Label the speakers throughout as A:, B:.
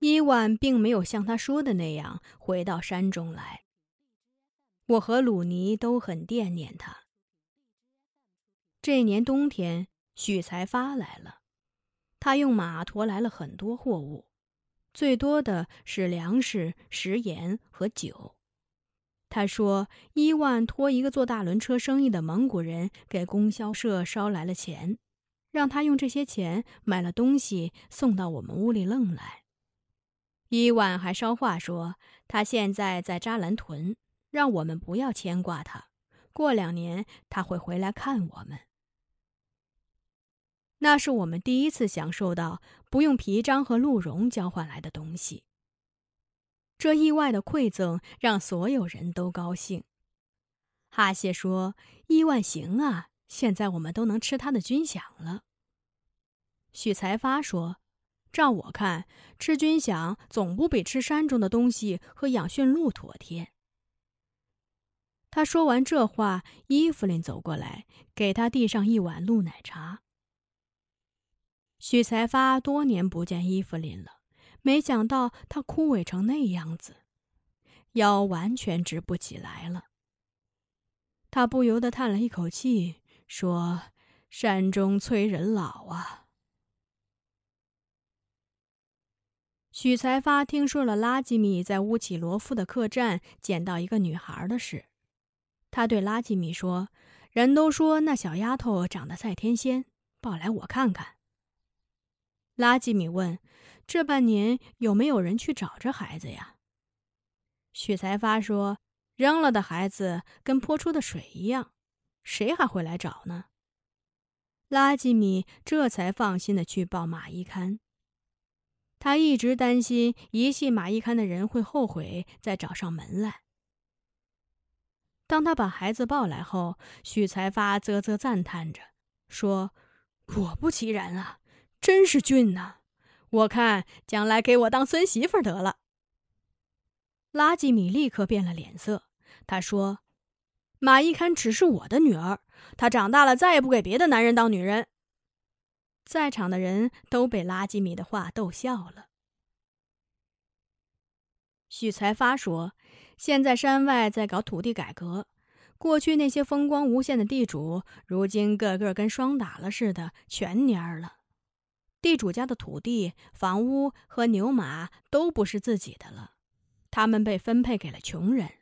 A: 伊万并没有像他说的那样回到山中来。我和鲁尼都很惦念他。这年冬天，许才发来了，他用马驮来了很多货物，最多的是粮食、食盐和酒。他说：“伊万托一个做大轮车生意的蒙古人给供销社捎来了钱，让他用这些钱买了东西送到我们屋里愣来。”伊万还捎话说，他现在在扎兰屯，让我们不要牵挂他，过两年他会回来看我们。那是我们第一次享受到不用皮章和鹿茸交换来的东西。这意外的馈赠让所有人都高兴。哈谢说：“伊万行啊，现在我们都能吃他的军饷了。”许才发说：“照我看，吃军饷总不比吃山中的东西和养驯鹿妥帖。”他说完这话，伊芙琳走过来，给他递上一碗鹿奶茶。许才发多年不见伊芙琳了，没想到她枯萎成那样子，腰完全直不起来了。他不由得叹了一口气，说：“山中催人老啊。”许才发听说了拉吉米在乌奇罗夫的客栈捡到一个女孩的事，他对拉吉米说：“人都说那小丫头长得赛天仙，抱来我看看。”拉吉米问：“这半年有没有人去找这孩子呀？”许才发说：“扔了的孩子跟泼出的水一样，谁还会来找呢？”拉吉米这才放心的去报马一堪。他一直担心遗弃马一刊的人会后悔再找上门来。当他把孩子抱来后，许才发啧啧赞叹着说：“果不其然啊！”真是俊呐！我看将来给我当孙媳妇得了。拉吉米立刻变了脸色，他说：“马一堪只是我的女儿，她长大了再也不给别的男人当女人。”在场的人都被拉基米的话逗笑了。许才发说：“现在山外在搞土地改革，过去那些风光无限的地主，如今个个跟霜打了似的，全蔫了。”地主家的土地、房屋和牛马都不是自己的了，他们被分配给了穷人。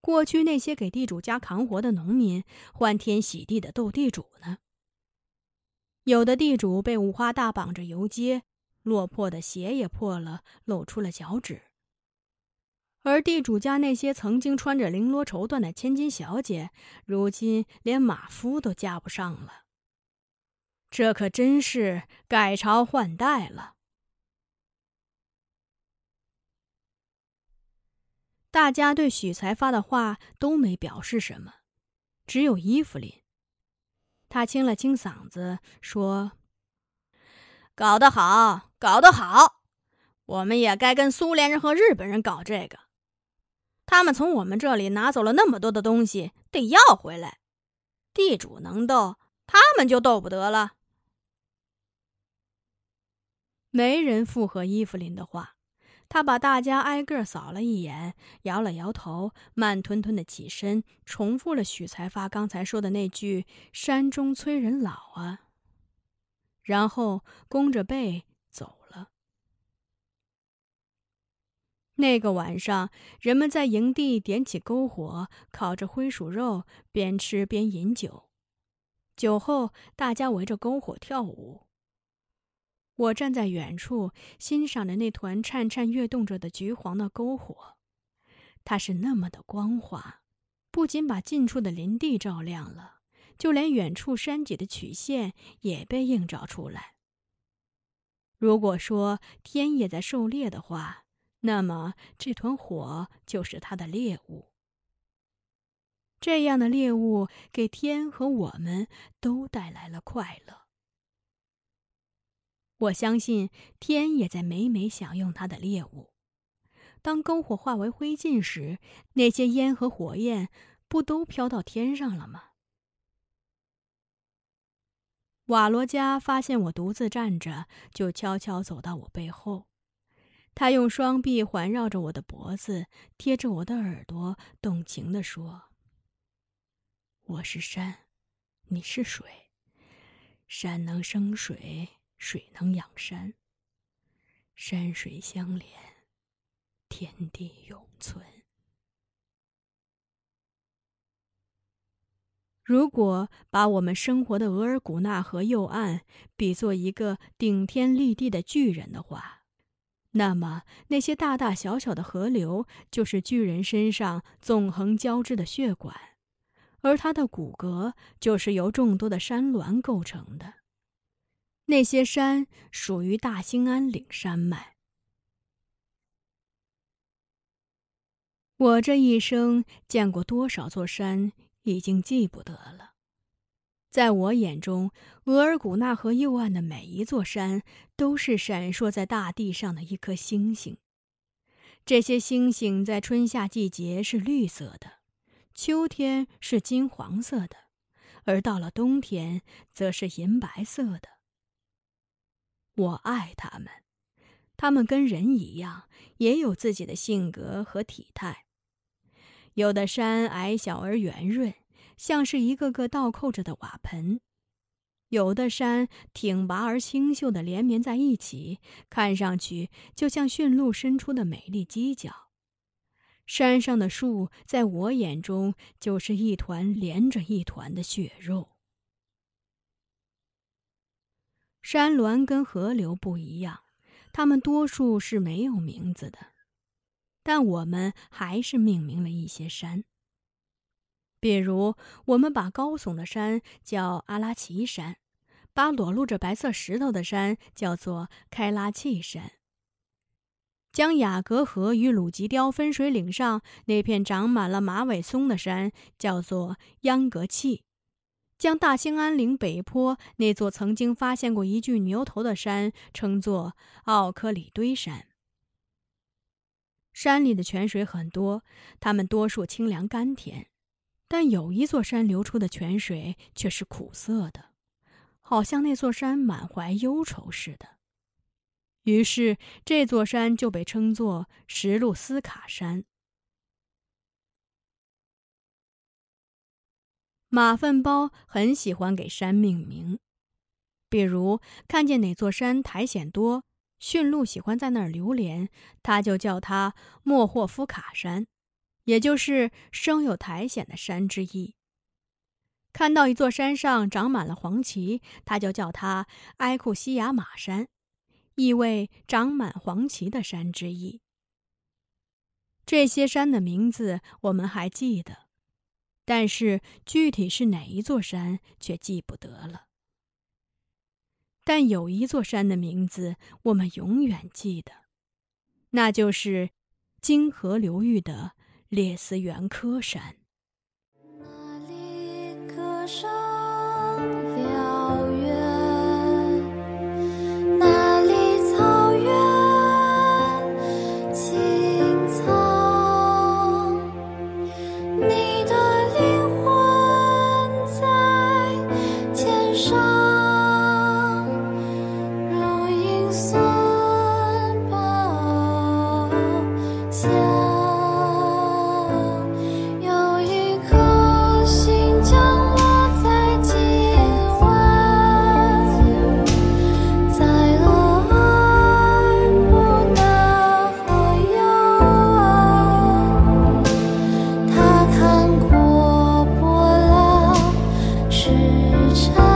A: 过去那些给地主家扛活的农民，欢天喜地的斗地主呢。有的地主被五花大绑着游街，落魄的鞋也破了，露出了脚趾。而地主家那些曾经穿着绫罗绸缎的千金小姐，如今连马夫都嫁不上了。这可真是改朝换代了。大家对许才发的话都没表示什么，只有伊芙琳。他清了清嗓子说：“搞得好，搞得好！我们也该跟苏联人和日本人搞这个。他们从我们这里拿走了那么多的东西，得要回来。地主能斗，他们就斗不得了。”没人附和伊芙琳的话，他把大家挨个扫了一眼，摇了摇头，慢吞吞的起身，重复了许才发刚才说的那句“山中催人老啊”，然后弓着背走了。那个晚上，人们在营地点起篝火，烤着灰鼠肉，边吃边饮酒。酒后，大家围着篝火跳舞。我站在远处，欣赏着那团颤颤跃动着的橘黄的篝火，它是那么的光滑，不仅把近处的林地照亮了，就连远处山脊的曲线也被映照出来。如果说天也在狩猎的话，那么这团火就是它的猎物。这样的猎物给天和我们都带来了快乐。我相信天也在美美享用它的猎物。当篝火化为灰烬时，那些烟和火焰不都飘到天上了吗？瓦罗加发现我独自站着，就悄悄走到我背后。他用双臂环绕着我的脖子，贴着我的耳朵，动情地说：“我是山，你是水，山能生水，水能养山。山水相连，天地永存。”如果把我们生活的额尔古纳河右岸比作一个顶天立地的巨人的话，那么，那些大大小小的河流就是巨人身上纵横交织的血管，而他的骨骼就是由众多的山峦构成的。那些山属于大兴安岭山脉。我这一生见过多少座山，已经记不得了。在我眼中，额尔古纳河右岸的每一座山都是闪烁在大地上的一颗星星。这些星星在春夏季节是绿色的，秋天是金黄色的，而到了冬天则是银白色的。我爱他们，他们跟人一样，也有自己的性格和体态。有的山矮小而圆润。像是一个个倒扣着的瓦盆，有的山挺拔而清秀的连绵在一起，看上去就像驯鹿伸出的美丽犄角。山上的树在我眼中就是一团连着一团的血肉。山峦跟河流不一样，它们多数是没有名字的，但我们还是命名了一些山。比如，我们把高耸的山叫阿拉奇山，把裸露着白色石头的山叫做开拉契山，将雅格河与鲁吉雕分水岭上那片长满了马尾松的山叫做央格契，将大兴安岭北坡那座曾经发现过一具牛头的山称作奥克里堆山。山里的泉水很多，它们多数清凉甘甜。但有一座山流出的泉水却是苦涩的，好像那座山满怀忧愁似的。于是这座山就被称作石路斯卡山。马粪包很喜欢给山命名，比如看见哪座山苔藓多，驯鹿喜欢在那儿流连，他就叫它莫霍夫卡山。也就是生有苔藓的山之一。看到一座山上长满了黄芪，他就叫它埃库西亚马山，意为长满黄芪的山之一。这些山的名字我们还记得，但是具体是哪一座山却记不得了。但有一座山的名字我们永远记得，那就是金河流域的。列斯元科山。
B: 那里歌声笑